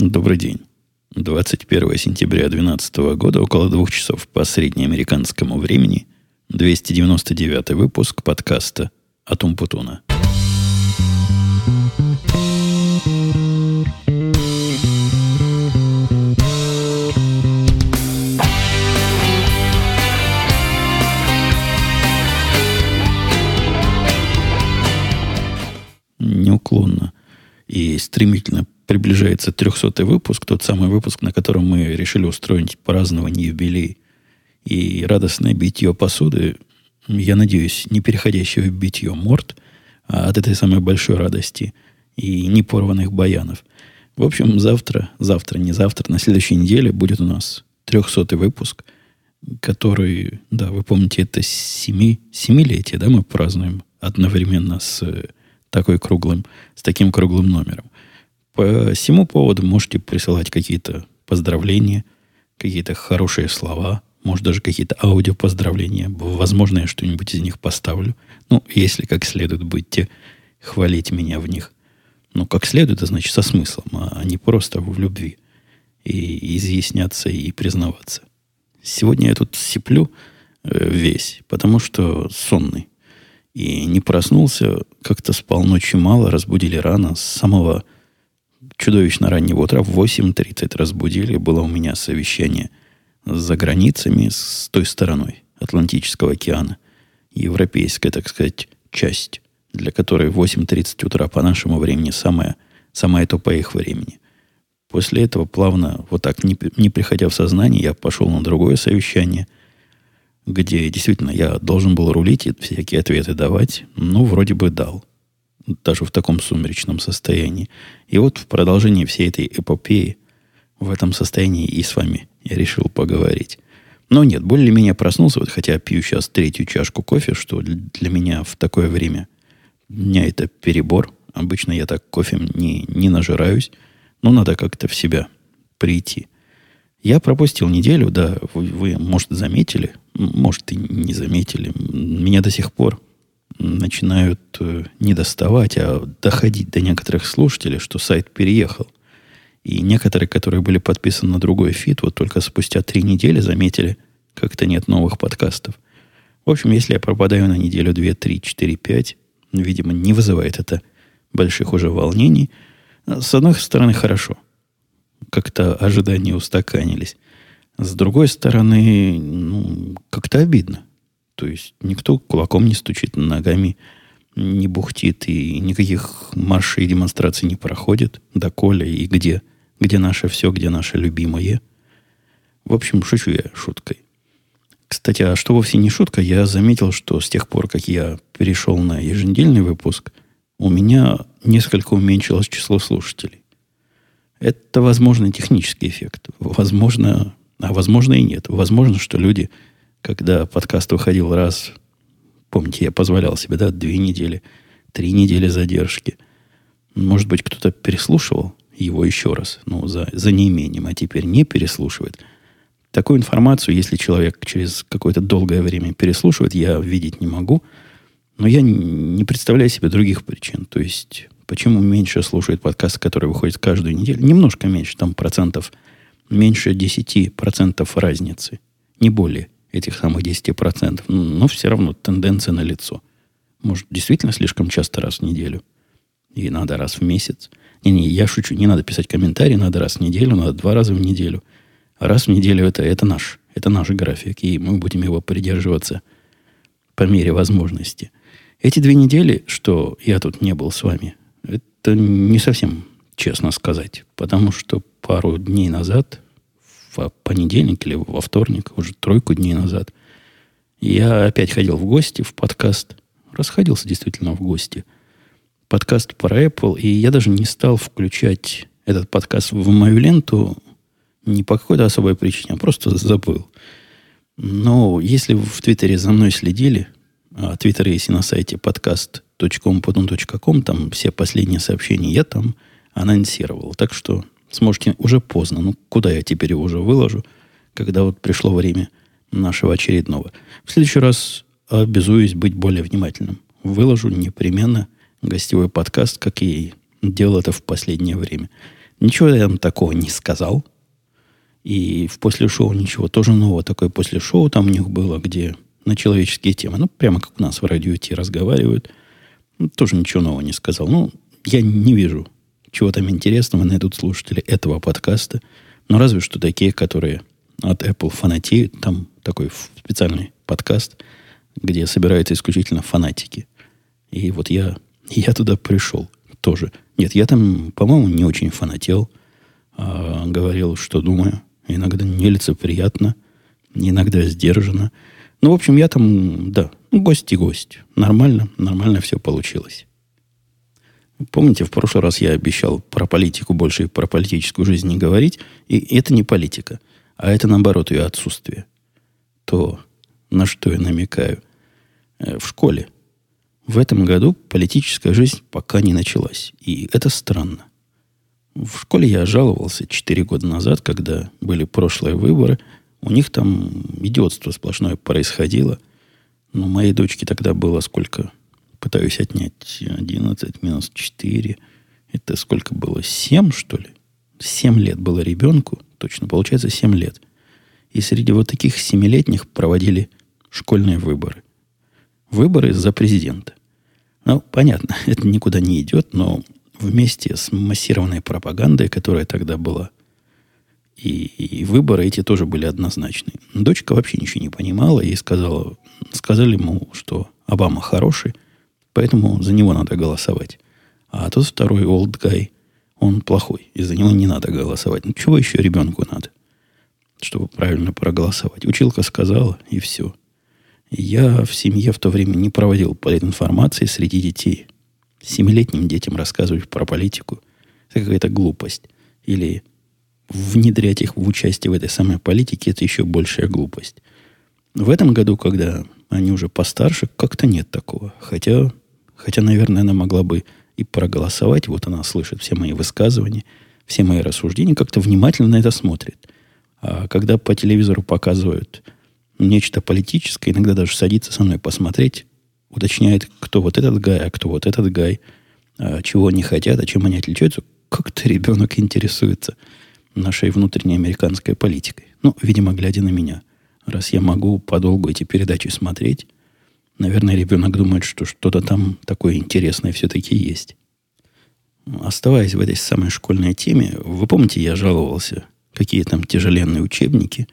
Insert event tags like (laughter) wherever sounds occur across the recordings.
Добрый день. 21 сентября 2012 года, около двух часов по среднеамериканскому времени, 299 выпуск подкаста «Атум Путуна». Неуклонно и стремительно приближается 300 выпуск, тот самый выпуск, на котором мы решили устроить празднование юбилей и радостное битье посуды, я надеюсь, не переходящее в битье морд, а от этой самой большой радости и непорванных баянов. В общем, завтра, завтра, не завтра, на следующей неделе будет у нас 300 выпуск, который, да, вы помните, это семи, семилетие, да, мы празднуем одновременно с такой круглым, с таким круглым номером. По всему поводу можете присылать какие-то поздравления, какие-то хорошие слова, может, даже какие-то аудиопоздравления. Возможно, я что-нибудь из них поставлю. Ну, если как следует будете хвалить меня в них. Ну, как следует, это значит со смыслом, а не просто в любви. И изъясняться и признаваться. Сегодня я тут сиплю э, весь, потому что сонный. И не проснулся, как-то спал ночью мало, разбудили рано, с самого чудовищно раннего утра в 8.30 разбудили. Было у меня совещание за границами с той стороной Атлантического океана. Европейская, так сказать, часть, для которой 8.30 утра по нашему времени самая, самая то по их времени. После этого плавно, вот так, не, не приходя в сознание, я пошел на другое совещание, где действительно я должен был рулить и всякие ответы давать. Ну, вроде бы дал даже в таком сумеречном состоянии. И вот в продолжении всей этой эпопеи в этом состоянии и с вами я решил поговорить. Но нет, более-менее проснулся, вот хотя пью сейчас третью чашку кофе, что для меня в такое время дня это перебор. Обычно я так кофе не, не нажираюсь, но надо как-то в себя прийти. Я пропустил неделю, да, вы, вы, может, заметили, может, и не заметили. Меня до сих пор начинают э, не доставать, а доходить до некоторых слушателей, что сайт переехал. И некоторые, которые были подписаны на другой фит, вот только спустя три недели заметили, как-то нет новых подкастов. В общем, если я пропадаю на неделю, две, три, четыре, пять, видимо, не вызывает это больших уже волнений. С одной стороны, хорошо. Как-то ожидания устаканились. С другой стороны, ну, как-то обидно. То есть никто кулаком не стучит, ногами не бухтит, и никаких маршей и демонстраций не проходит. Доколе и где? Где наше все, где наше любимое? В общем, шучу я шуткой. Кстати, а что вовсе не шутка, я заметил, что с тех пор, как я перешел на еженедельный выпуск, у меня несколько уменьшилось число слушателей. Это, возможно, технический эффект. Возможно, а возможно и нет. Возможно, что люди когда подкаст выходил раз, помните, я позволял себе, да, две недели, три недели задержки. Может быть, кто-то переслушивал его еще раз, ну, за, за неимением, а теперь не переслушивает. Такую информацию, если человек через какое-то долгое время переслушивает, я видеть не могу. Но я не представляю себе других причин. То есть, почему меньше слушает подкаст, который выходит каждую неделю? Немножко меньше, там процентов меньше 10% разницы. Не более этих самых 10%. Но все равно тенденция на лицо. Может, действительно слишком часто раз в неделю? И надо раз в месяц? Не-не, я шучу. Не надо писать комментарии, надо раз в неделю, надо два раза в неделю. Раз в неделю это, это наш. Это наш график, и мы будем его придерживаться по мере возможности. Эти две недели, что я тут не был с вами, это не совсем честно сказать. Потому что пару дней назад в понедельник или во вторник, уже тройку дней назад, я опять ходил в гости в подкаст. Расходился действительно в гости. Подкаст про Apple. И я даже не стал включать этот подкаст в мою ленту не по какой-то особой причине, а просто забыл. Но если вы в Твиттере за мной следили, а Твиттер есть и на сайте podcast.com.com, там все последние сообщения я там анонсировал. Так что сможете уже поздно. Ну, куда я теперь его уже выложу, когда вот пришло время нашего очередного. В следующий раз обязуюсь быть более внимательным. Выложу непременно гостевой подкаст, как и делал это в последнее время. Ничего я там такого не сказал. И в после шоу ничего тоже нового такое после шоу там у них было, где на человеческие темы. Ну, прямо как у нас в радио Ти разговаривают. Ну, тоже ничего нового не сказал. Ну, я не вижу чего там интересного найдут слушатели этого подкаста. Но разве что такие, которые от Apple фанатеют. Там такой специальный подкаст, где собираются исключительно фанатики. И вот я, (laughs) я туда пришел тоже. Нет, я там, по-моему, не очень фанател. А, говорил, что думаю. Иногда нелицеприятно, иногда сдержанно. Ну, в общем, я там, да, гость и гость. Нормально, нормально все получилось. Помните, в прошлый раз я обещал про политику больше и про политическую жизнь не говорить. И это не политика, а это, наоборот, ее отсутствие. То, на что я намекаю. Э, в школе в этом году политическая жизнь пока не началась. И это странно. В школе я жаловался 4 года назад, когда были прошлые выборы. У них там идиотство сплошное происходило. Но моей дочке тогда было сколько? Пытаюсь отнять 11 минус 4. Это сколько было? 7, что ли? 7 лет было ребенку. Точно, получается 7 лет. И среди вот таких семилетних проводили школьные выборы. Выборы за президента. Ну, понятно, (laughs) это никуда не идет, но вместе с массированной пропагандой, которая тогда была, и, и выборы эти тоже были однозначны. Дочка вообще ничего не понимала и сказала, сказали ему, что Обама хороший – Поэтому за него надо голосовать. А тот второй old guy, он плохой. И за него не надо голосовать. Ну, чего еще ребенку надо? Чтобы правильно проголосовать. Училка сказала, и все. Я в семье в то время не проводил политинформации среди детей. Семилетним детям рассказывать про политику – это какая-то глупость. Или внедрять их в участие в этой самой политике – это еще большая глупость. В этом году, когда они уже постарше, как-то нет такого. Хотя Хотя, наверное, она могла бы и проголосовать. Вот она слышит все мои высказывания, все мои рассуждения, как-то внимательно на это смотрит. А когда по телевизору показывают нечто политическое, иногда даже садится со мной посмотреть, уточняет, кто вот этот гай, а кто вот этот гай, а чего они хотят, а чем они отличаются, как-то ребенок интересуется нашей внутренней американской политикой. Ну, видимо, глядя на меня. Раз я могу подолгу эти передачи смотреть, Наверное, ребенок думает, что что-то там такое интересное все-таки есть. Оставаясь в этой самой школьной теме, вы помните, я жаловался, какие там тяжеленные учебники,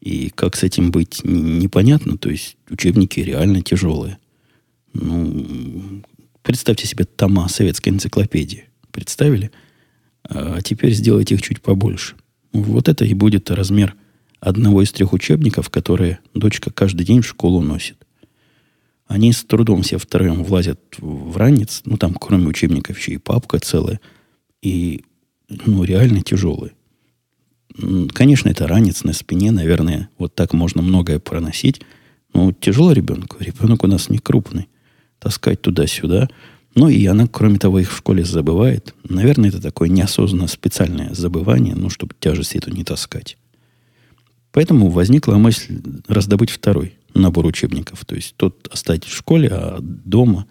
и как с этим быть непонятно, то есть учебники реально тяжелые. Ну, представьте себе тома советской энциклопедии. Представили? А теперь сделайте их чуть побольше. Вот это и будет размер одного из трех учебников, которые дочка каждый день в школу носит. Они с трудом все втроем влазят в ранец. Ну, там, кроме учебников, еще и папка целая. И, ну, реально тяжелый. Конечно, это ранец на спине, наверное, вот так можно многое проносить. Но тяжело ребенку. Ребенок у нас не крупный. Таскать туда-сюда. Ну, и она, кроме того, их в школе забывает. Наверное, это такое неосознанно специальное забывание, ну, чтобы тяжесть эту не таскать. Поэтому возникла мысль раздобыть второй набор учебников. То есть тот оставить в школе, а дома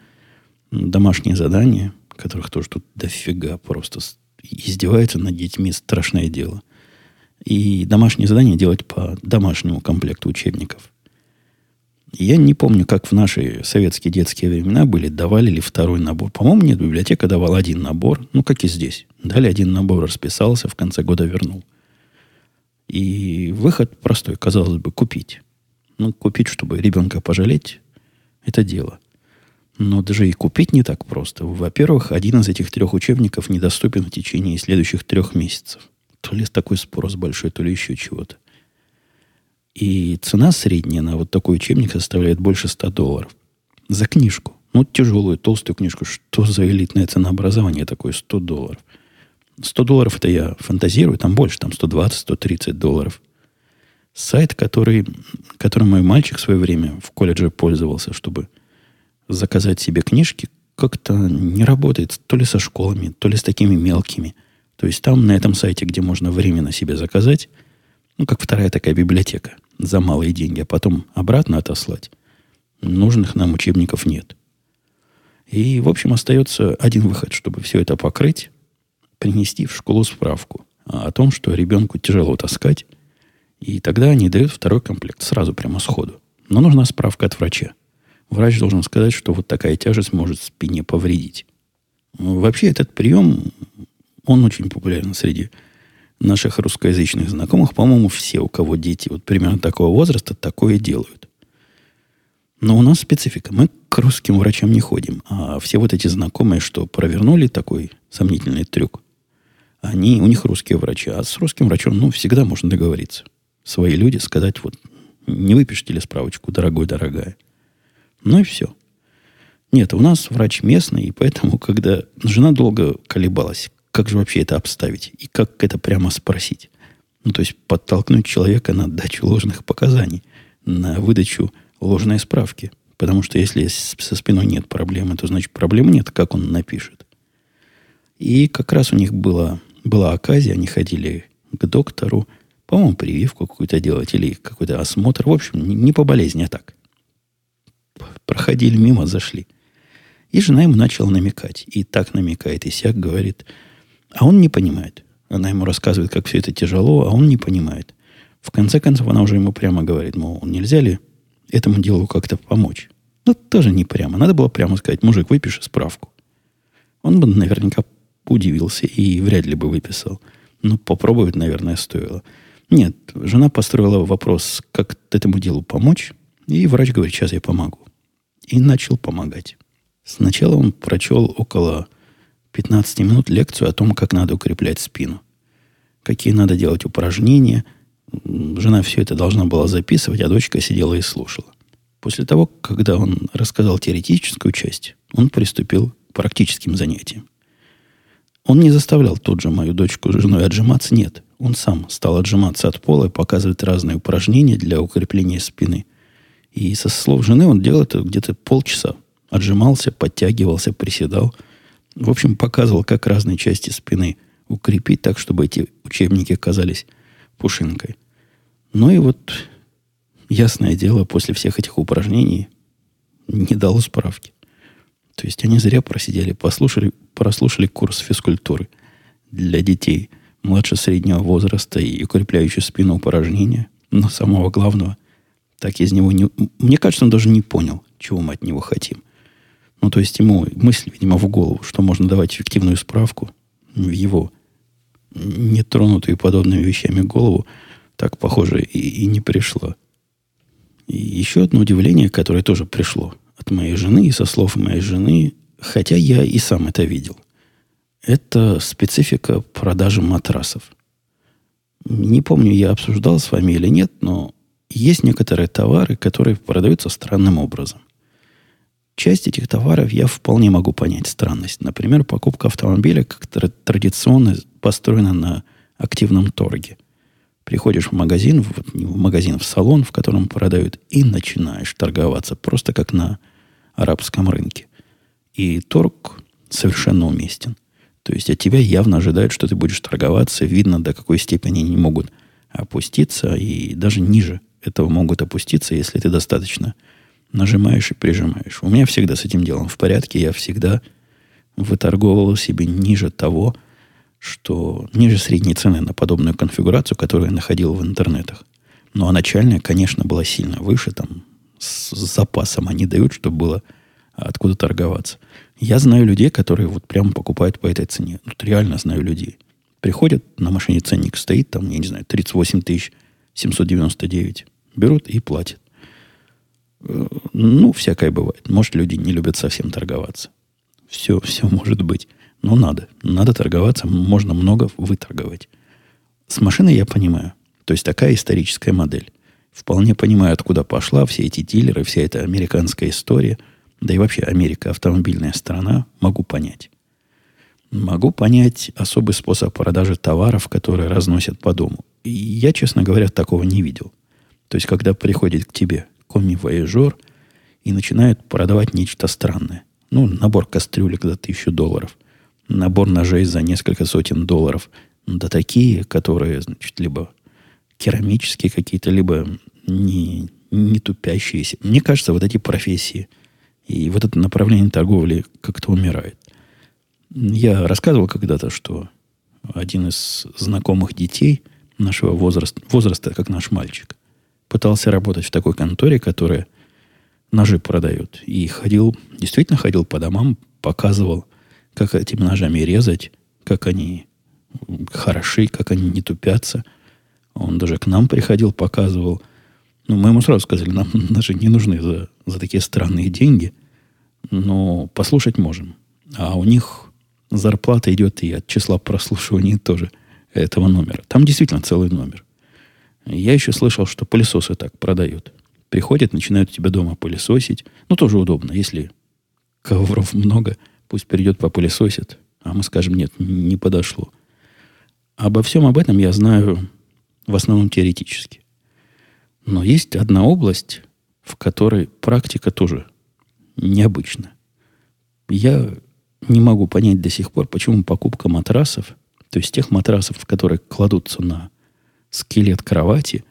домашние задания, которых тоже тут дофига просто издеваются над детьми, страшное дело. И домашние задания делать по домашнему комплекту учебников. Я не помню, как в наши советские детские времена были, давали ли второй набор. По-моему, нет, библиотека давала один набор, ну, как и здесь. Дали один набор, расписался, в конце года вернул. И выход простой, казалось бы, купить. Ну, купить, чтобы ребенка пожалеть, это дело. Но даже и купить не так просто. Во-первых, один из этих трех учебников недоступен в течение следующих трех месяцев. То ли такой спрос большой, то ли еще чего-то. И цена средняя на вот такой учебник составляет больше 100 долларов. За книжку. Ну, тяжелую, толстую книжку. Что за элитное ценообразование такое? 100 долларов. 100 долларов это я фантазирую, там больше, там 120-130 долларов сайт, который, которым мой мальчик в свое время в колледже пользовался, чтобы заказать себе книжки, как-то не работает то ли со школами, то ли с такими мелкими. То есть там на этом сайте, где можно временно себе заказать, ну, как вторая такая библиотека за малые деньги, а потом обратно отослать, нужных нам учебников нет. И, в общем, остается один выход, чтобы все это покрыть. Принести в школу справку о том, что ребенку тяжело таскать, и тогда они дают второй комплект сразу прямо сходу. Но нужна справка от врача. Врач должен сказать, что вот такая тяжесть может спине повредить. Вообще этот прием, он очень популярен среди наших русскоязычных знакомых. По-моему, все, у кого дети вот примерно такого возраста, такое делают. Но у нас специфика. Мы к русским врачам не ходим. А все вот эти знакомые, что провернули такой сомнительный трюк, они, у них русские врачи. А с русским врачом, ну, всегда можно договориться. Свои люди сказать, вот, не выпишите ли справочку, дорогой, дорогая. Ну и все. Нет, у нас врач местный, и поэтому, когда жена долго колебалась, как же вообще это обставить и как это прямо спросить. Ну, то есть подтолкнуть человека на дачу ложных показаний, на выдачу ложной справки. Потому что если со спиной нет проблемы, то значит проблем нет, как он напишет. И как раз у них была, была оказия, они ходили к доктору, по-моему, прививку какую-то делать или какой-то осмотр. В общем, не по болезни, а так. Проходили мимо, зашли. И жена ему начала намекать. И так намекает, и сяк говорит. А он не понимает. Она ему рассказывает, как все это тяжело, а он не понимает. В конце концов, она уже ему прямо говорит, мол, нельзя ли этому делу как-то помочь. Ну, тоже не прямо. Надо было прямо сказать, мужик, выпиши справку. Он бы наверняка удивился и вряд ли бы выписал. Ну, попробовать, наверное, стоило. Нет, жена построила вопрос, как этому делу помочь. И врач говорит, сейчас я помогу. И начал помогать. Сначала он прочел около 15 минут лекцию о том, как надо укреплять спину. Какие надо делать упражнения – Жена все это должна была записывать, а дочка сидела и слушала. После того, когда он рассказал теоретическую часть, он приступил к практическим занятиям. Он не заставлял тут же мою дочку с женой отжиматься, нет. Он сам стал отжиматься от пола и показывать разные упражнения для укрепления спины. И со слов жены он делал это где-то полчаса. Отжимался, подтягивался, приседал. В общем, показывал, как разные части спины укрепить так, чтобы эти учебники казались пушинкой. Ну и вот, ясное дело, после всех этих упражнений не дало справки. То есть они зря просидели, послушали, прослушали курс физкультуры для детей младше среднего возраста и укрепляющие спину упражнения. Но самого главного, так из него не... Мне кажется, он даже не понял, чего мы от него хотим. Ну, то есть ему мысль, видимо, в голову, что можно давать эффективную справку в его нетронутую подобными вещами голову – так, похоже, и, и не пришло. И еще одно удивление, которое тоже пришло от моей жены и со слов моей жены, хотя я и сам это видел. Это специфика продажи матрасов. Не помню, я обсуждал с вами или нет, но есть некоторые товары, которые продаются странным образом. Часть этих товаров я вполне могу понять странность. Например, покупка автомобиля как традиционно построена на активном торге – Приходишь в магазин, в, в магазин, в салон, в котором продают, и начинаешь торговаться, просто как на арабском рынке. И торг совершенно уместен. То есть от тебя явно ожидают, что ты будешь торговаться. Видно, до какой степени они могут опуститься, и даже ниже этого могут опуститься, если ты достаточно нажимаешь и прижимаешь. У меня всегда с этим делом в порядке. Я всегда выторговывал себе ниже того, что ниже средней цены на подобную конфигурацию, которую я находил в интернетах. Ну, а начальная, конечно, была сильно выше, там, с запасом они дают, чтобы было откуда торговаться. Я знаю людей, которые вот прямо покупают по этой цене. Вот реально знаю людей. Приходят, на машине ценник стоит, там, я не знаю, 38 тысяч 799. Берут и платят. Э, ну, всякое бывает. Может, люди не любят совсем торговаться. Все, (laughs) все может быть. Но надо. Надо торговаться. Можно много выторговать. С машиной я понимаю. То есть такая историческая модель. Вполне понимаю, откуда пошла все эти дилеры, вся эта американская история. Да и вообще Америка автомобильная страна. Могу понять. Могу понять особый способ продажи товаров, которые разносят по дому. И я, честно говоря, такого не видел. То есть, когда приходит к тебе коми-вояжер и начинает продавать нечто странное. Ну, набор кастрюлек за тысячу долларов набор ножей за несколько сотен долларов. Да такие, которые, значит, либо керамические какие-то, либо не, не тупящиеся. Мне кажется, вот эти профессии и вот это направление торговли как-то умирает. Я рассказывал когда-то, что один из знакомых детей нашего возраста, возраста, как наш мальчик, пытался работать в такой конторе, которая ножи продает. И ходил, действительно ходил по домам, показывал, как этими ножами резать, как они хороши, как они не тупятся. Он даже к нам приходил, показывал. Ну, мы ему сразу сказали, нам (laughs) ножи не нужны за, за такие странные деньги, но послушать можем. А у них зарплата идет и от числа прослушиваний тоже этого номера. Там действительно целый номер. Я еще слышал, что пылесосы так продают. Приходят, начинают у тебя дома пылесосить. Ну, тоже удобно. Если ковров много, пусть придет попылесосит. А мы скажем, нет, не подошло. Обо всем об этом я знаю в основном теоретически. Но есть одна область, в которой практика тоже необычна. Я не могу понять до сих пор, почему покупка матрасов, то есть тех матрасов, которые кладутся на скелет кровати,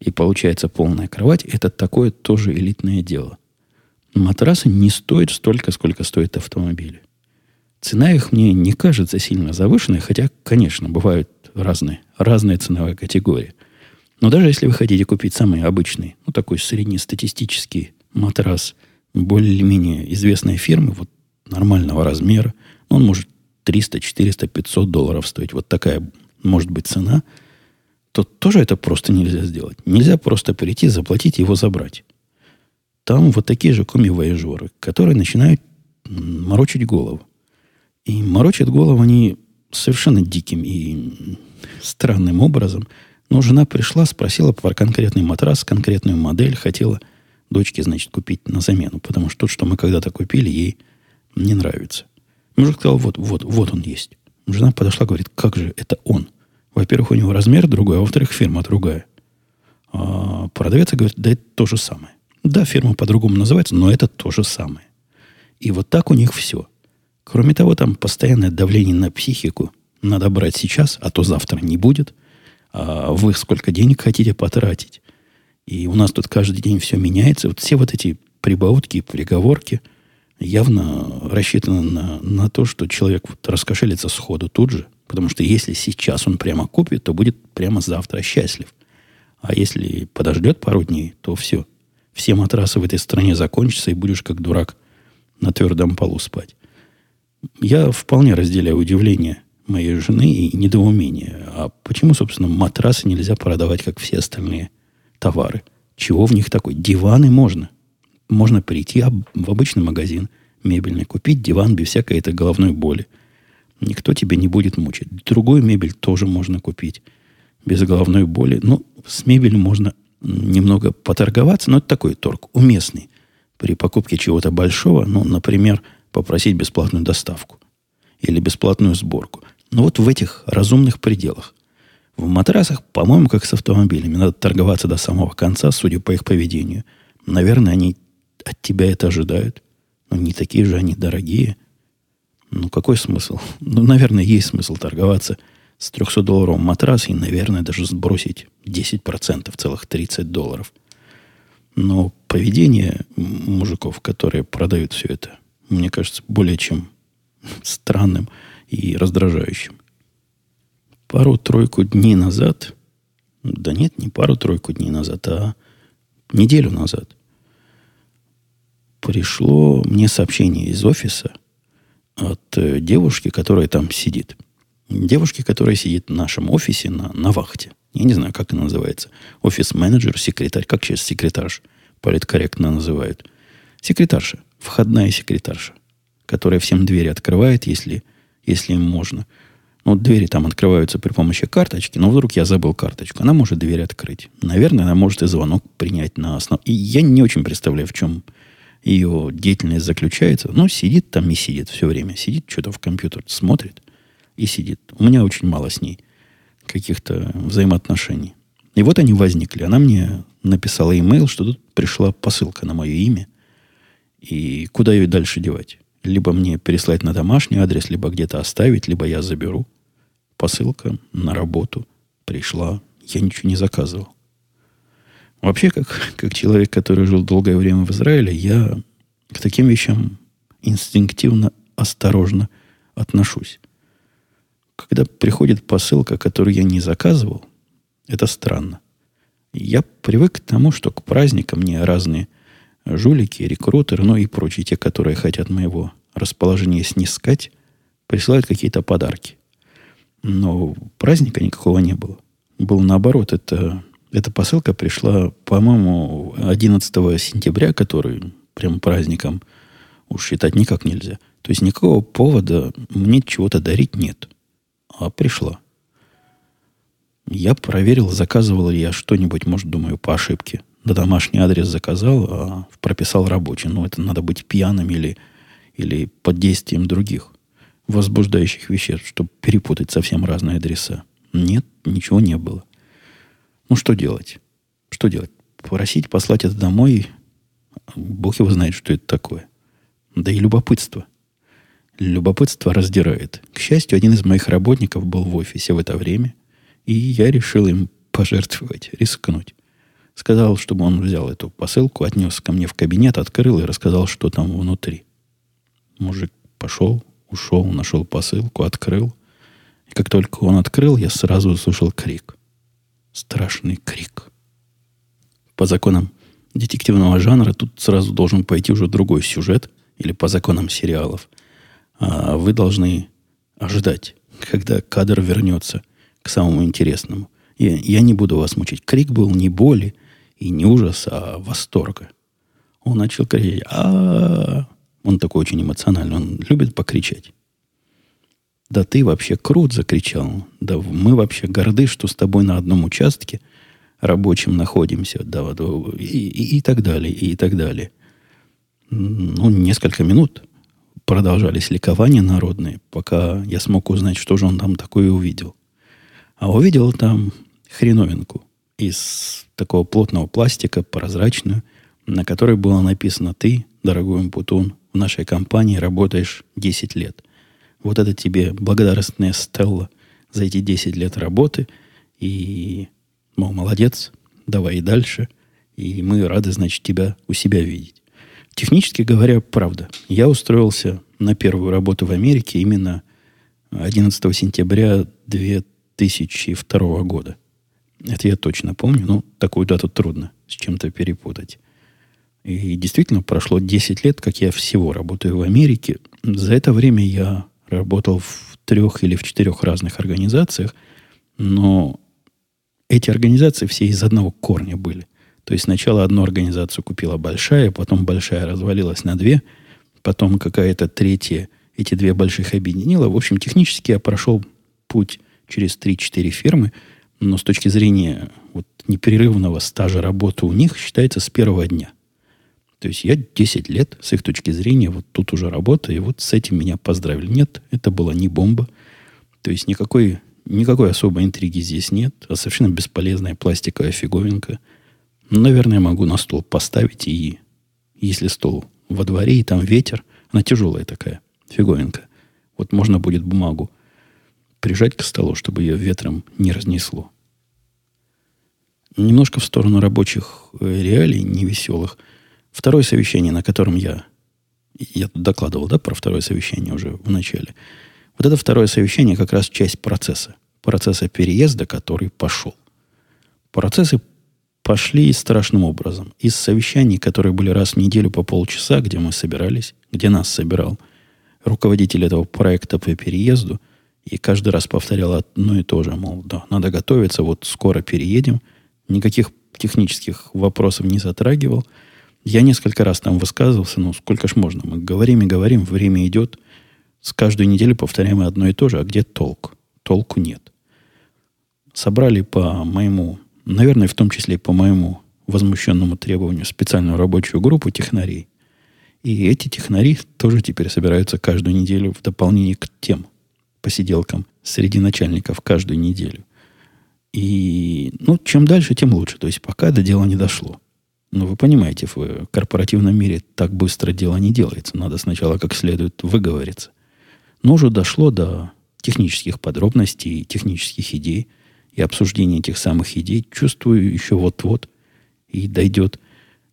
и получается полная кровать, это такое тоже элитное дело. Матрасы не стоят столько, сколько стоят автомобили. Цена их мне не кажется сильно завышенной, хотя, конечно, бывают разные, разные ценовые категории. Но даже если вы хотите купить самый обычный, ну, такой среднестатистический матрас более-менее известной фирмы, вот нормального размера, он может 300, 400, 500 долларов стоить. Вот такая может быть цена, то тоже это просто нельзя сделать. Нельзя просто прийти, заплатить и его забрать. Там вот такие же коми-вояжеры, которые начинают морочить голову. И морочат голову они совершенно диким и странным образом. Но жена пришла, спросила про конкретный матрас, конкретную модель, хотела дочке, значит, купить на замену, потому что тот, что мы когда-то купили, ей не нравится. Мужик сказал, вот, вот, вот он есть. Жена подошла, говорит, как же это он? Во-первых, у него размер другой, а во-вторых, фирма другая. А продавец говорит, да это то же самое. Да, фирма по-другому называется, но это то же самое. И вот так у них все. Кроме того, там постоянное давление на психику. Надо брать сейчас, а то завтра не будет. А вы сколько денег хотите потратить? И у нас тут каждый день все меняется. Вот все вот эти прибаутки, приговорки явно рассчитаны на, на то, что человек вот раскошелится сходу тут же. Потому что если сейчас он прямо купит, то будет прямо завтра счастлив. А если подождет пару дней, то все. Все матрасы в этой стране закончатся, и будешь как дурак на твердом полу спать. Я вполне разделяю удивление моей жены и недоумение. А почему, собственно, матрасы нельзя продавать, как все остальные товары? Чего в них такой? Диваны можно. Можно прийти в обычный магазин мебельный, купить диван без всякой этой головной боли. Никто тебя не будет мучить. Другую мебель тоже можно купить без головной боли. Ну, с мебелью можно немного поторговаться, но это такой торг уместный. При покупке чего-то большого, ну, например, попросить бесплатную доставку или бесплатную сборку. Но вот в этих разумных пределах. В матрасах, по-моему, как с автомобилями, надо торговаться до самого конца, судя по их поведению. Наверное, они от тебя это ожидают. Но не такие же они дорогие. Ну, какой смысл? (laughs) Ну, наверное, есть смысл торговаться с 300-долларовым матрасом и, наверное, даже сбросить 10%, целых 30 долларов. Но поведение мужиков, которые продают все это, мне кажется, более чем (laughs) странным и раздражающим. Пару-тройку дней назад, да нет, не пару-тройку дней назад, а неделю назад, пришло мне сообщение из офиса от э, девушки, которая там сидит. Девушки, которая сидит в нашем офисе на, на вахте. Я не знаю, как она называется. Офис-менеджер, секретарь. Как сейчас секретарш политкорректно называют. Секретарша входная секретарша, которая всем двери открывает, если, если им можно. Ну, двери там открываются при помощи карточки, но вдруг я забыл карточку. Она может дверь открыть. Наверное, она может и звонок принять на основу. И я не очень представляю, в чем ее деятельность заключается. Но сидит там и сидит все время. Сидит, что-то в компьютер смотрит и сидит. У меня очень мало с ней каких-то взаимоотношений. И вот они возникли. Она мне написала имейл, что тут пришла посылка на мое имя. И куда ее дальше девать? Либо мне переслать на домашний адрес, либо где-то оставить, либо я заберу. Посылка на работу пришла. Я ничего не заказывал. Вообще, как, как человек, который жил долгое время в Израиле, я к таким вещам инстинктивно осторожно отношусь. когда приходит посылка, которую я не заказывал, это странно. Я привык к тому, что к праздникам мне разные жулики, рекрутеры, ну и прочие, те, которые хотят моего расположения снискать, присылают какие-то подарки. Но праздника никакого не было. Был наоборот, это, эта посылка пришла, по-моему, 11 сентября, который прям праздником уж считать никак нельзя. То есть никакого повода мне чего-то дарить нет. А пришла. Я проверил, заказывал ли я что-нибудь, может, думаю, по ошибке. На домашний адрес заказал, а прописал рабочий. Ну, это надо быть пьяным или, или под действием других возбуждающих веществ, чтобы перепутать совсем разные адреса. Нет, ничего не было. Ну, что делать? Что делать? Просить послать это домой? Бог его знает, что это такое. Да и любопытство. Любопытство раздирает. К счастью, один из моих работников был в офисе в это время, и я решил им пожертвовать, рискнуть. Сказал, чтобы он взял эту посылку, отнес ко мне в кабинет, открыл и рассказал, что там внутри. Мужик пошел, ушел, нашел посылку, открыл. И как только он открыл, я сразу услышал крик. Страшный крик. По законам детективного жанра тут сразу должен пойти уже другой сюжет, или по законам сериалов. А вы должны ожидать, когда кадр вернется к самому интересному. Я, я не буду вас мучить. Крик был не боли и не ужаса, а восторга. Он начал кричать. а Он такой очень эмоциональный. Он любит покричать. Да ты вообще крут, закричал. Да мы вообще горды, что с тобой на одном участке рабочим находимся. Да, да, и, и, и так далее, и так далее. Ну, несколько минут продолжались ликования народные, пока я смог узнать, что же он там такое увидел. А увидел там хреновинку из такого плотного пластика, прозрачную, на которой было написано «Ты, дорогой Умпутун, в нашей компании работаешь 10 лет». Вот это тебе благодарственная Стелла за эти 10 лет работы. И, мол, молодец, давай и дальше. И мы рады, значит, тебя у себя видеть. Технически говоря, правда. Я устроился на первую работу в Америке именно 11 сентября 2002 года. Это я точно помню, но такую дату трудно с чем-то перепутать. И действительно, прошло 10 лет, как я всего работаю в Америке. За это время я работал в трех или в четырех разных организациях, но эти организации все из одного корня были. То есть сначала одну организацию купила большая, потом большая развалилась на две, потом какая-то третья эти две больших объединила. В общем, технически я прошел путь через 3-4 фирмы, но с точки зрения вот непрерывного стажа работы у них считается с первого дня. То есть я 10 лет, с их точки зрения, вот тут уже работаю, и вот с этим меня поздравили. Нет, это была не бомба. То есть никакой, никакой особой интриги здесь нет, а совершенно бесполезная пластиковая фиговинка – Наверное, могу на стол поставить, и если стол во дворе, и там ветер, она тяжелая такая, фиговинка. Вот можно будет бумагу прижать к столу, чтобы ее ветром не разнесло. Немножко в сторону рабочих э, реалий, невеселых. Второе совещание, на котором я... Я докладывал, да, про второе совещание уже в начале. Вот это второе совещание как раз часть процесса. Процесса переезда, который пошел. Процессы пошли страшным образом. Из совещаний, которые были раз в неделю по полчаса, где мы собирались, где нас собирал руководитель этого проекта по переезду, и каждый раз повторял одно и то же, мол, да, надо готовиться, вот скоро переедем. Никаких технических вопросов не затрагивал. Я несколько раз там высказывался, ну, сколько ж можно. Мы говорим и говорим, время идет. С каждой недели повторяем одно и то же. А где толк? Толку нет. Собрали по моему наверное, в том числе по моему возмущенному требованию, специальную рабочую группу технарей. И эти технари тоже теперь собираются каждую неделю в дополнение к тем посиделкам среди начальников каждую неделю. И, ну, чем дальше, тем лучше. То есть, пока до дела не дошло. Но вы понимаете, в корпоративном мире так быстро дело не делается. Надо сначала как следует выговориться. Но уже дошло до технических подробностей, технических идей – и обсуждение этих самых идей, чувствую, еще вот-вот и дойдет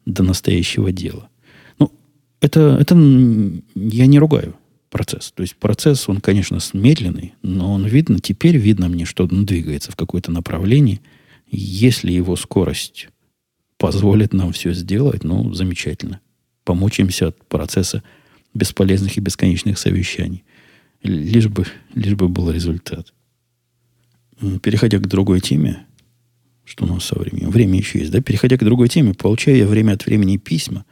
до настоящего дела. Ну, это, это я не ругаю. Процесс. То есть процесс, он, конечно, медленный, но он видно, теперь видно мне, что он двигается в какое-то направление. Если его скорость позволит нам все сделать, ну, замечательно. Помучаемся от процесса бесполезных и бесконечных совещаний. Лишь бы, лишь бы был результат. Переходя к другой теме, что у нас со временем? Время еще есть, да? Переходя к другой теме, получаю я время от времени письма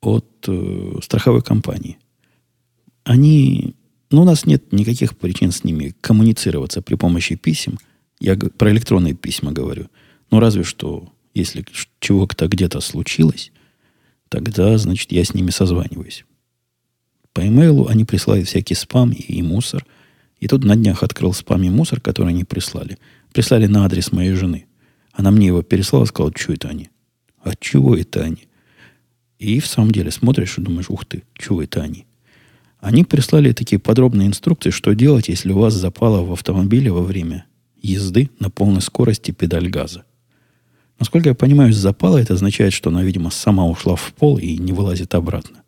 от э, страховой компании. Они... Ну, у нас нет никаких причин с ними коммуницироваться при помощи писем. Я про электронные письма говорю. Ну, разве что, если чего-то где-то случилось, тогда, значит, я с ними созваниваюсь. По имейлу они присылают всякий спам и, и мусор. И тут на днях открыл спам и мусор, который они прислали. Прислали на адрес моей жены. Она мне его переслала, сказала, что это они? А чего это они? И в самом деле смотришь и думаешь, ух ты, чего это они? Они прислали такие подробные инструкции, что делать, если у вас запало в автомобиле во время езды на полной скорости педаль газа. Насколько я понимаю, запала это означает, что она, видимо, сама ушла в пол и не вылазит обратно.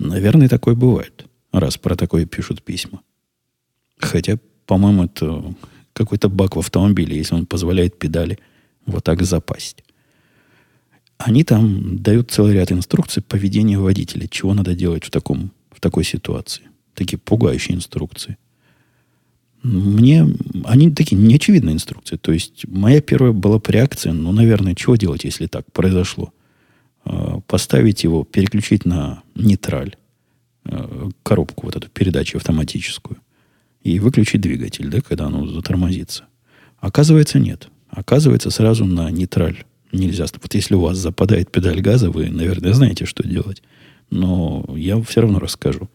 Наверное, такое бывает, раз про такое пишут письма. Хотя, по-моему, это какой-то баг в автомобиле, если он позволяет педали вот так запасть. Они там дают целый ряд инструкций поведения водителя, чего надо делать в, таком, в такой ситуации. Такие пугающие инструкции. Мне они такие неочевидные инструкции. То есть моя первая была по реакции, ну, наверное, чего делать, если так произошло? А, поставить его, переключить на нейтраль, а, коробку вот эту передачу автоматическую, и выключить двигатель, да, когда оно затормозится. Оказывается, нет. Оказывается, сразу на нейтраль нельзя. Вот если у вас западает педаль газа, вы, наверное, знаете, что делать. Но я все равно расскажу.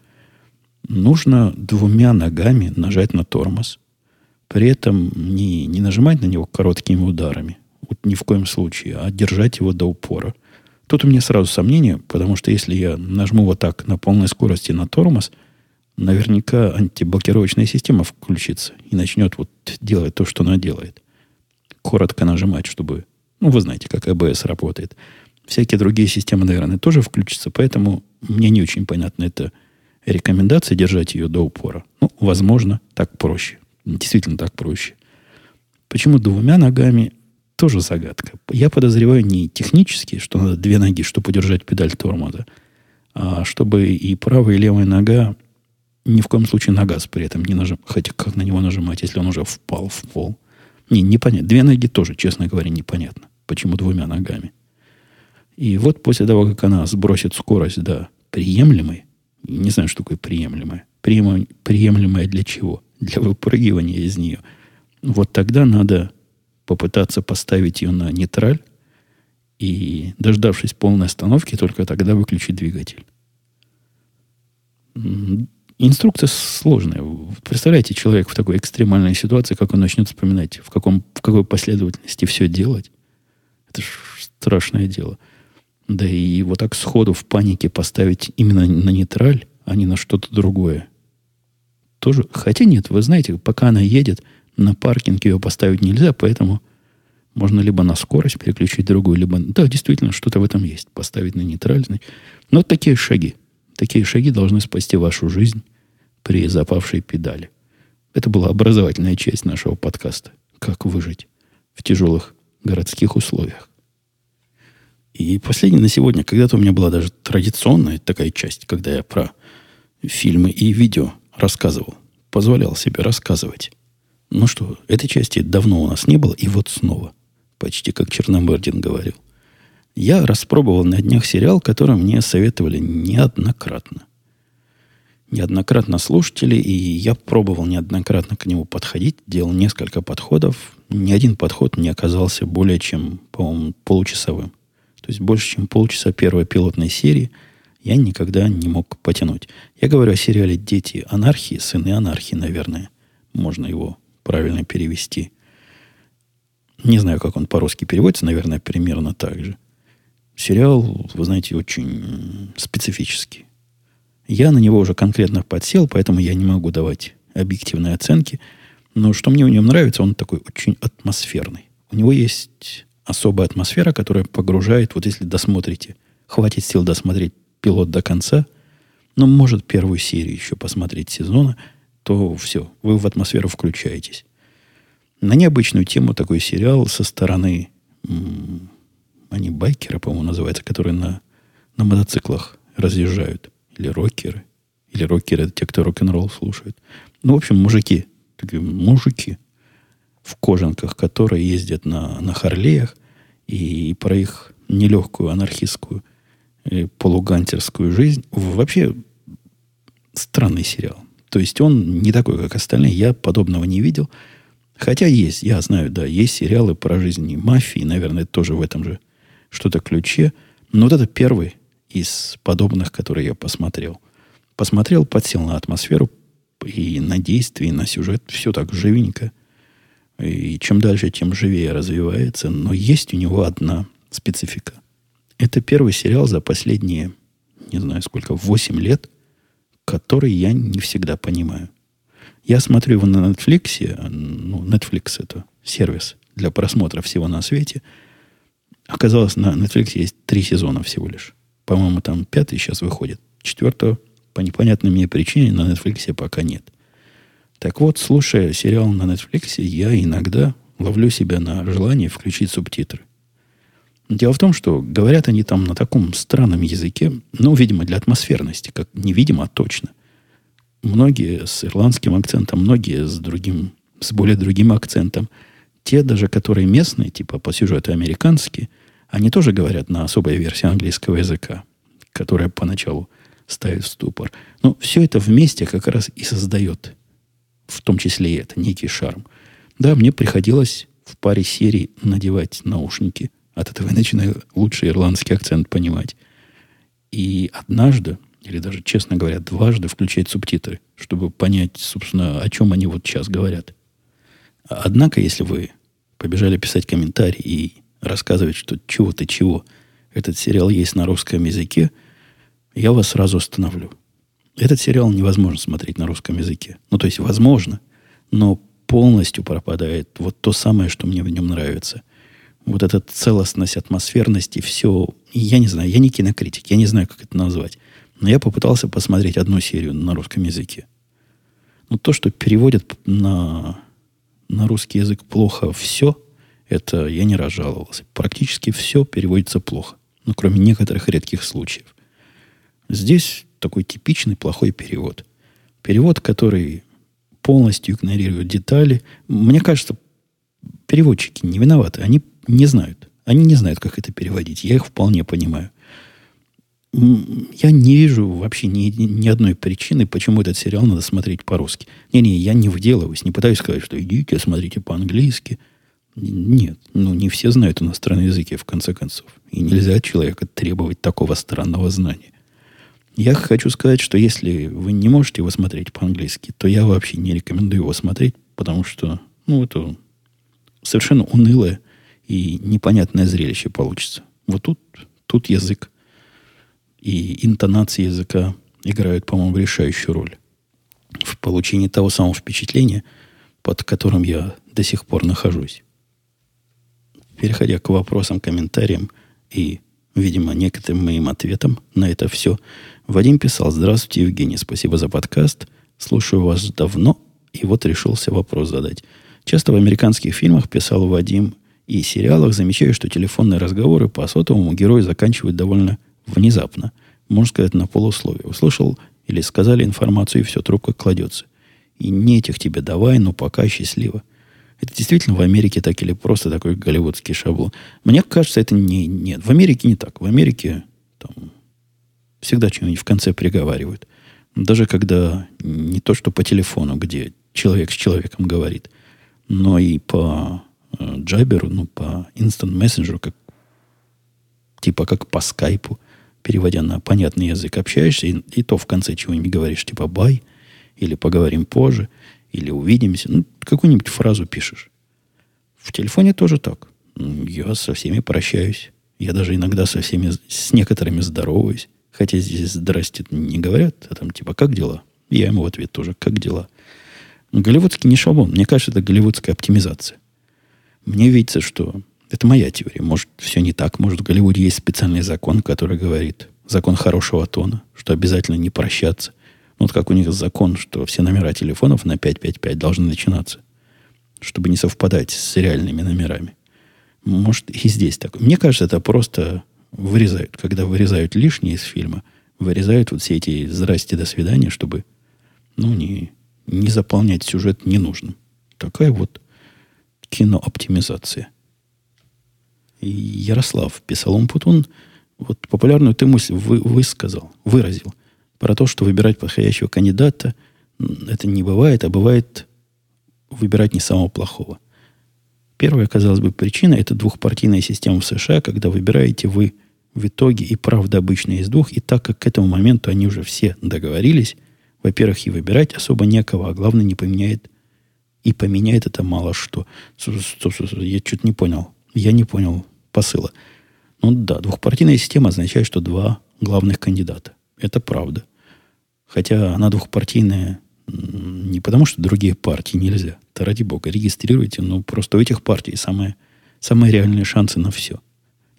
Нужно двумя ногами нажать на тормоз. При этом не, не нажимать на него короткими ударами. Вот ни в коем случае. А держать его до упора. Тут у меня сразу сомнение, потому что если я нажму вот так на полной скорости на тормоз, наверняка антиблокировочная система включится и начнет вот делать то, что она делает. Коротко нажимать, чтобы... Ну, вы знаете, как АБС работает. Всякие другие системы, наверное, тоже включатся, поэтому мне не очень понятно это рекомендация держать ее до упора. Ну, возможно, так проще. Действительно так проще. Почему двумя ногами тоже загадка. Я подозреваю не технически, что надо две ноги, чтобы удержать педаль тормоза, а чтобы и правая, и левая нога ни в коем случае на газ при этом не нажимать. Хотя как на него нажимать, если он уже впал в пол? Не, непонятно. Две ноги тоже, честно говоря, непонятно. Почему двумя ногами? И вот после того, как она сбросит скорость до приемлемой, не знаю, что такое приемлемая, приемлемая для чего? Для выпрыгивания из нее. Вот тогда надо попытаться поставить ее на нейтраль и, дождавшись полной остановки, только тогда выключить двигатель. Инструкция сложная. Представляете, человек в такой экстремальной ситуации, как он начнет вспоминать, в, каком, в какой последовательности все делать. Это ж страшное дело. Да и вот так сходу в панике поставить именно на нейтраль, а не на что-то другое. Тоже, хотя нет, вы знаете, пока она едет, на паркинг ее поставить нельзя, поэтому можно либо на скорость переключить другую, либо... Да, действительно, что-то в этом есть. Поставить на нейтральный. Но вот такие шаги. Такие шаги должны спасти вашу жизнь при запавшей педали. Это была образовательная часть нашего подкаста. Как выжить в тяжелых городских условиях. И последнее на сегодня. Когда-то у меня была даже традиционная такая часть, когда я про фильмы и видео рассказывал. Позволял себе рассказывать. Ну что, этой части давно у нас не было, и вот снова. Почти как Черномырдин говорил. Я распробовал на днях сериал, который мне советовали неоднократно. Неоднократно слушатели, и я пробовал неоднократно к нему подходить, делал несколько подходов. Ни один подход не оказался более чем, по-моему, получасовым. То есть больше, чем полчаса первой пилотной серии я никогда не мог потянуть. Я говорю о сериале «Дети анархии», «Сыны анархии», наверное. Можно его правильно перевести. Не знаю, как он по-русски переводится, наверное, примерно так же. Сериал, вы знаете, очень специфический. Я на него уже конкретно подсел, поэтому я не могу давать объективные оценки. Но что мне в нем нравится, он такой очень атмосферный. У него есть особая атмосфера, которая погружает, вот если досмотрите, хватит сил досмотреть пилот до конца, ну, может, первую серию еще посмотреть сезона, то все, вы в атмосферу включаетесь. На необычную тему такой сериал со стороны, они байкеры, по-моему, называются, которые на, на мотоциклах разъезжают. Или рокеры. Или рокеры, это те, кто рок-н-ролл слушают. Ну, в общем, мужики. Такие мужики в кожанках, которые ездят на, на Харлеях, и про их нелегкую анархистскую э, полугантерскую жизнь. Вообще странный сериал. То есть он не такой, как остальные. Я подобного не видел. Хотя есть, я знаю, да, есть сериалы про жизнь мафии, наверное, тоже в этом же что-то ключе. Но вот это первый из подобных, которые я посмотрел. Посмотрел, подсел на атмосферу и на действие, и на сюжет. Все так живенько. И чем дальше, тем живее развивается. Но есть у него одна специфика. Это первый сериал за последние, не знаю сколько, 8 лет, который я не всегда понимаю. Я смотрю его на Netflix, ну, Netflix это сервис для просмотра всего на свете. Оказалось, на Netflix есть три сезона всего лишь. По-моему, там пятый сейчас выходит. Четвертого по непонятной мне причине на Netflix пока нет. Так вот, слушая сериал на Netflix, я иногда ловлю себя на желание включить субтитры. Дело в том, что говорят они там на таком странном языке, ну, видимо, для атмосферности, как невидимо, а точно. Многие с ирландским акцентом, многие с другим, с более другим акцентом. Те даже, которые местные, типа по сюжету американские, они тоже говорят на особой версии английского языка, которая поначалу ставит в ступор. Но все это вместе как раз и создает, в том числе и это, некий шарм. Да, мне приходилось в паре серий надевать наушники – от этого я начинаю лучше ирландский акцент понимать. И однажды, или даже, честно говоря, дважды включать субтитры, чтобы понять, собственно, о чем они вот сейчас говорят. Однако, если вы побежали писать комментарии и рассказывать, что чего-то чего, этот сериал есть на русском языке, я вас сразу остановлю. Этот сериал невозможно смотреть на русском языке. Ну, то есть, возможно, но полностью пропадает вот то самое, что мне в нем нравится вот эта целостность, атмосферность и все. Я не знаю, я не кинокритик, я не знаю, как это назвать. Но я попытался посмотреть одну серию на русском языке. Но то, что переводят на, на русский язык плохо все, это я не разжаловался. Практически все переводится плохо. Ну, кроме некоторых редких случаев. Здесь такой типичный плохой перевод. Перевод, который полностью игнорирует детали. Мне кажется, переводчики не виноваты. Они не знают. Они не знают, как это переводить. Я их вполне понимаю. Я не вижу вообще ни, ни одной причины, почему этот сериал надо смотреть по-русски. Не-не, я не вделываюсь, не пытаюсь сказать, что идите, смотрите по-английски. Нет, ну не все знают иностранные языки, в конце концов. И нельзя от человека требовать такого странного знания. Я хочу сказать, что если вы не можете его смотреть по-английски, то я вообще не рекомендую его смотреть, потому что, ну, это совершенно унылое и непонятное зрелище получится. Вот тут, тут язык и интонации языка играют, по-моему, решающую роль в получении того самого впечатления, под которым я до сих пор нахожусь. Переходя к вопросам, комментариям и, видимо, некоторым моим ответам на это все, Вадим писал, здравствуйте, Евгений, спасибо за подкаст, слушаю вас давно, и вот решился вопрос задать. Часто в американских фильмах писал Вадим и сериалах замечаю, что телефонные разговоры по сотовому герою заканчивают довольно внезапно. Можно сказать, на полусловие. Услышал или сказали информацию, и все, трубка кладется. И не этих тебе давай, но пока счастливо. Это действительно в Америке так или просто такой голливудский шаблон? Мне кажется, это не... Нет, в Америке не так. В Америке там всегда что-нибудь в конце приговаривают. Даже когда не то, что по телефону, где человек с человеком говорит, но и по Джаберу, ну, по Instant Messenger, как, типа как по скайпу, переводя на понятный язык, общаешься, и, и то в конце чего-нибудь говоришь, типа бай, или поговорим позже, или увидимся. Ну, какую-нибудь фразу пишешь. В телефоне тоже так. Я со всеми прощаюсь. Я даже иногда со всеми, с некоторыми здороваюсь. Хотя здесь здрасте не говорят, а там типа как дела? Я ему в ответ тоже, как дела? Голливудский не шаблон. Мне кажется, это голливудская оптимизация. Мне видится, что это моя теория. Может, все не так. Может, в Голливуде есть специальный закон, который говорит, закон хорошего тона, что обязательно не прощаться. Ну, вот как у них закон, что все номера телефонов на 555 должны начинаться, чтобы не совпадать с реальными номерами. Может, и здесь так. Мне кажется, это просто вырезают. Когда вырезают лишнее из фильма, вырезают вот все эти «здрасте, до свидания», чтобы ну, не, не заполнять сюжет ненужным. Такая вот кинооптимизация. И Ярослав писал, он Путун вот популярную ты мысль вы, высказал, выразил про то, что выбирать подходящего кандидата это не бывает, а бывает выбирать не самого плохого. Первая, казалось бы, причина – это двухпартийная система в США, когда выбираете вы в итоге и правда обычно из двух, и так как к этому моменту они уже все договорились, во-первых, и выбирать особо некого, а главное, не поменяет, и поменяет это мало что. Я что-то не понял. Я не понял посыла. Ну да, двухпартийная система означает, что два главных кандидата. Это правда. Хотя она двухпартийная не потому, что другие партии нельзя. То ради бога, регистрируйте, но просто у этих партий самые, самые реальные шансы на все.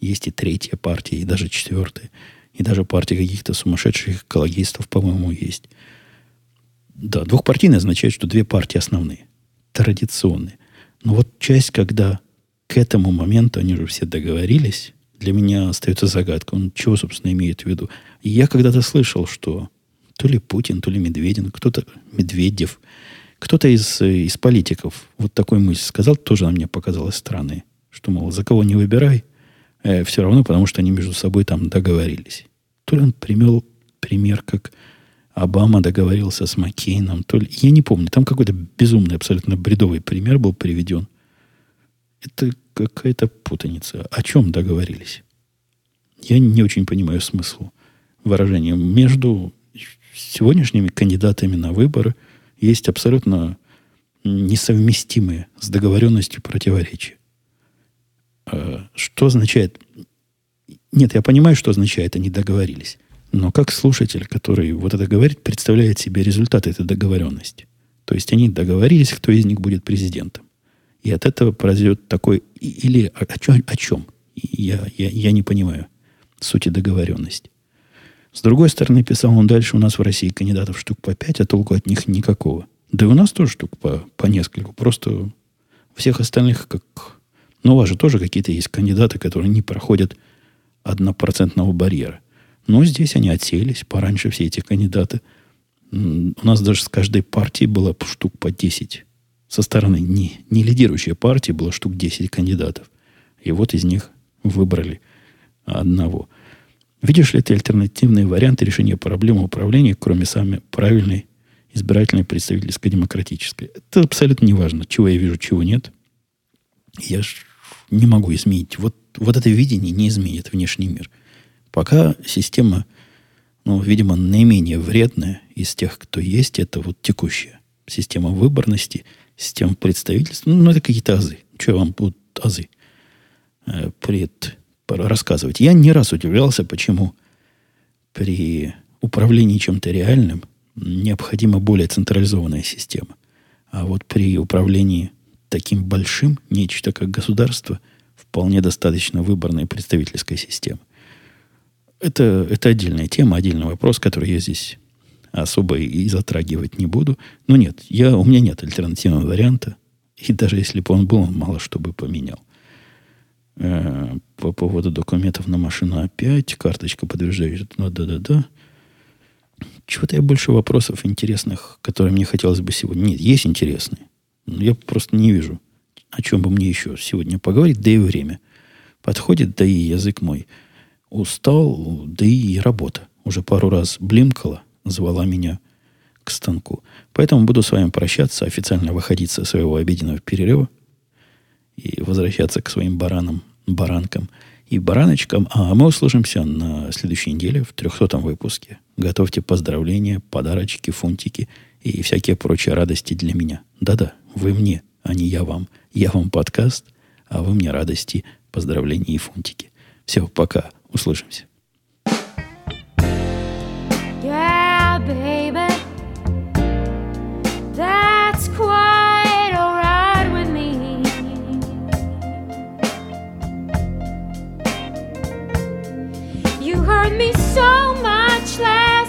Есть и третья партия, и даже четвертая. И даже партия каких-то сумасшедших экологистов, по-моему, есть. Да, двухпартийная означает, что две партии основные, традиционные. Но вот часть, когда к этому моменту они уже все договорились, для меня остается загадка. Он чего, собственно, имеет в виду? Я когда-то слышал, что то ли Путин, то ли Медведин, кто-то, Медведев, кто-то из, из политиков вот такой мысль сказал, тоже она мне показалась странной, что, мол, за кого не выбирай, э, все равно, потому что они между собой там договорились. То ли он примел пример, как Обама договорился с Маккейном, то ли... Я не помню, там какой-то безумный, абсолютно бредовый пример был приведен. Это какая-то путаница. О чем договорились? Я не очень понимаю смысл выражения. Между сегодняшними кандидатами на выборы есть абсолютно несовместимые с договоренностью противоречия. А что означает? Нет, я понимаю, что означает, они договорились. Но как слушатель, который вот это говорит, представляет себе результат этой договоренности? То есть они договорились, кто из них будет президентом. И от этого произойдет такой... Или о, чем, о чем? Я, я, я не понимаю сути договоренности. С другой стороны, писал он дальше, у нас в России кандидатов штук по пять, а толку от них никакого. Да и у нас тоже штук по, по нескольку. Просто всех остальных как... Ну, у вас же тоже какие-то есть кандидаты, которые не проходят однопроцентного барьера. Но здесь они отселись пораньше, все эти кандидаты. У нас даже с каждой партии было штук по 10 со стороны не, не лидирующей партии было штук 10 кандидатов. И вот из них выбрали одного. Видишь ли ты альтернативные варианты решения проблемы управления, кроме самой правильной избирательной представительской демократической? Это абсолютно не важно, чего я вижу, чего нет. Я ж не могу изменить. Вот, вот это видение не изменит внешний мир. Пока система, ну, видимо, наименее вредная из тех, кто есть, это вот текущая система выборности – система представительства. Ну, это какие-то азы. Что вам будут азы э, пред, рассказывать? Я не раз удивлялся, почему при управлении чем-то реальным необходима более централизованная система. А вот при управлении таким большим, нечто как государство, вполне достаточно выборной представительской системы. Это, это отдельная тема, отдельный вопрос, который я здесь особо и затрагивать не буду. Но нет, я, у меня нет альтернативного варианта. И даже если бы он был, он мало что бы поменял. Э, по поводу документов на машину опять, карточка подтверждает. Ну, да-да-да. Чего-то я больше вопросов интересных, которые мне хотелось бы сегодня... Нет, есть интересные. Но я просто не вижу, о чем бы мне еще сегодня поговорить, да и время. Подходит, да и язык мой устал, да и работа. Уже пару раз блимкала, звала меня к станку. Поэтому буду с вами прощаться, официально выходить со своего обеденного перерыва и возвращаться к своим баранам, баранкам и бараночкам. А мы услышимся на следующей неделе в 300 выпуске. Готовьте поздравления, подарочки, фунтики и всякие прочие радости для меня. Да-да, вы мне, а не я вам. Я вам подкаст, а вы мне радости, поздравления и фунтики. Все, пока. Услышимся. So much last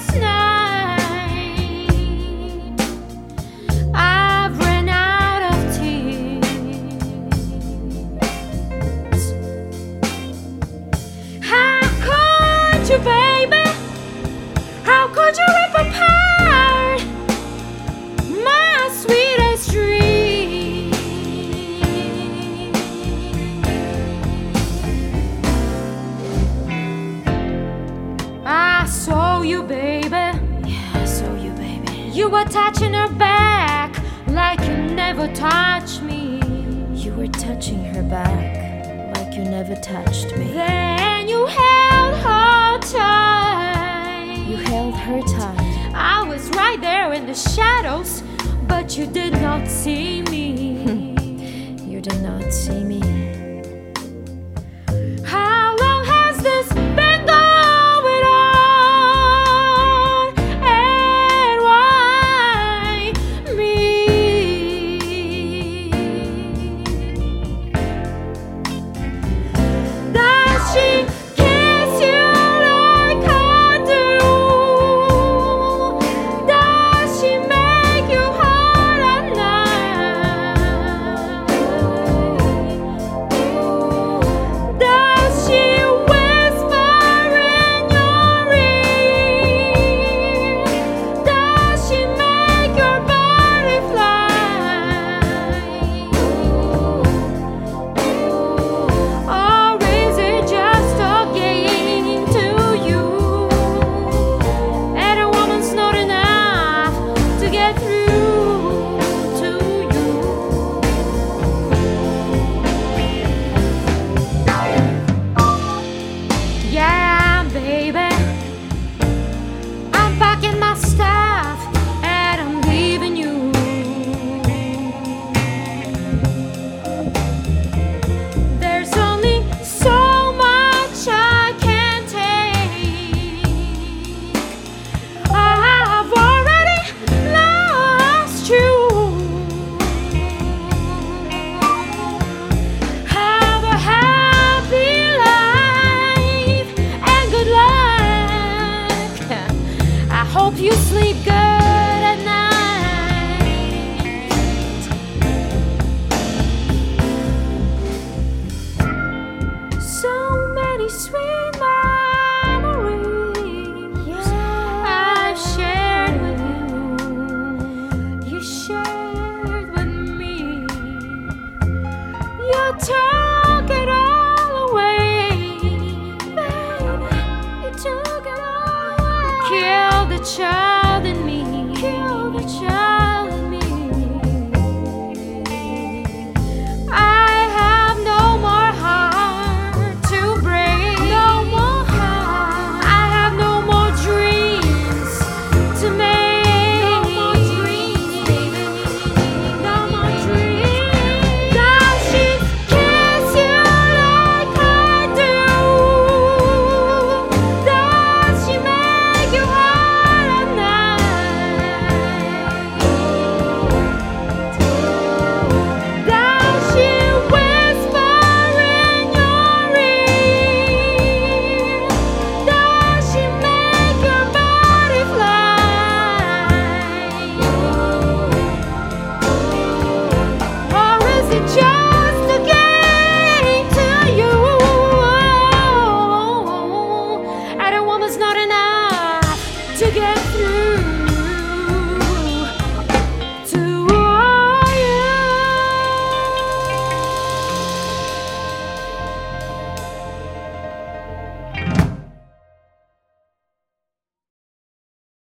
turn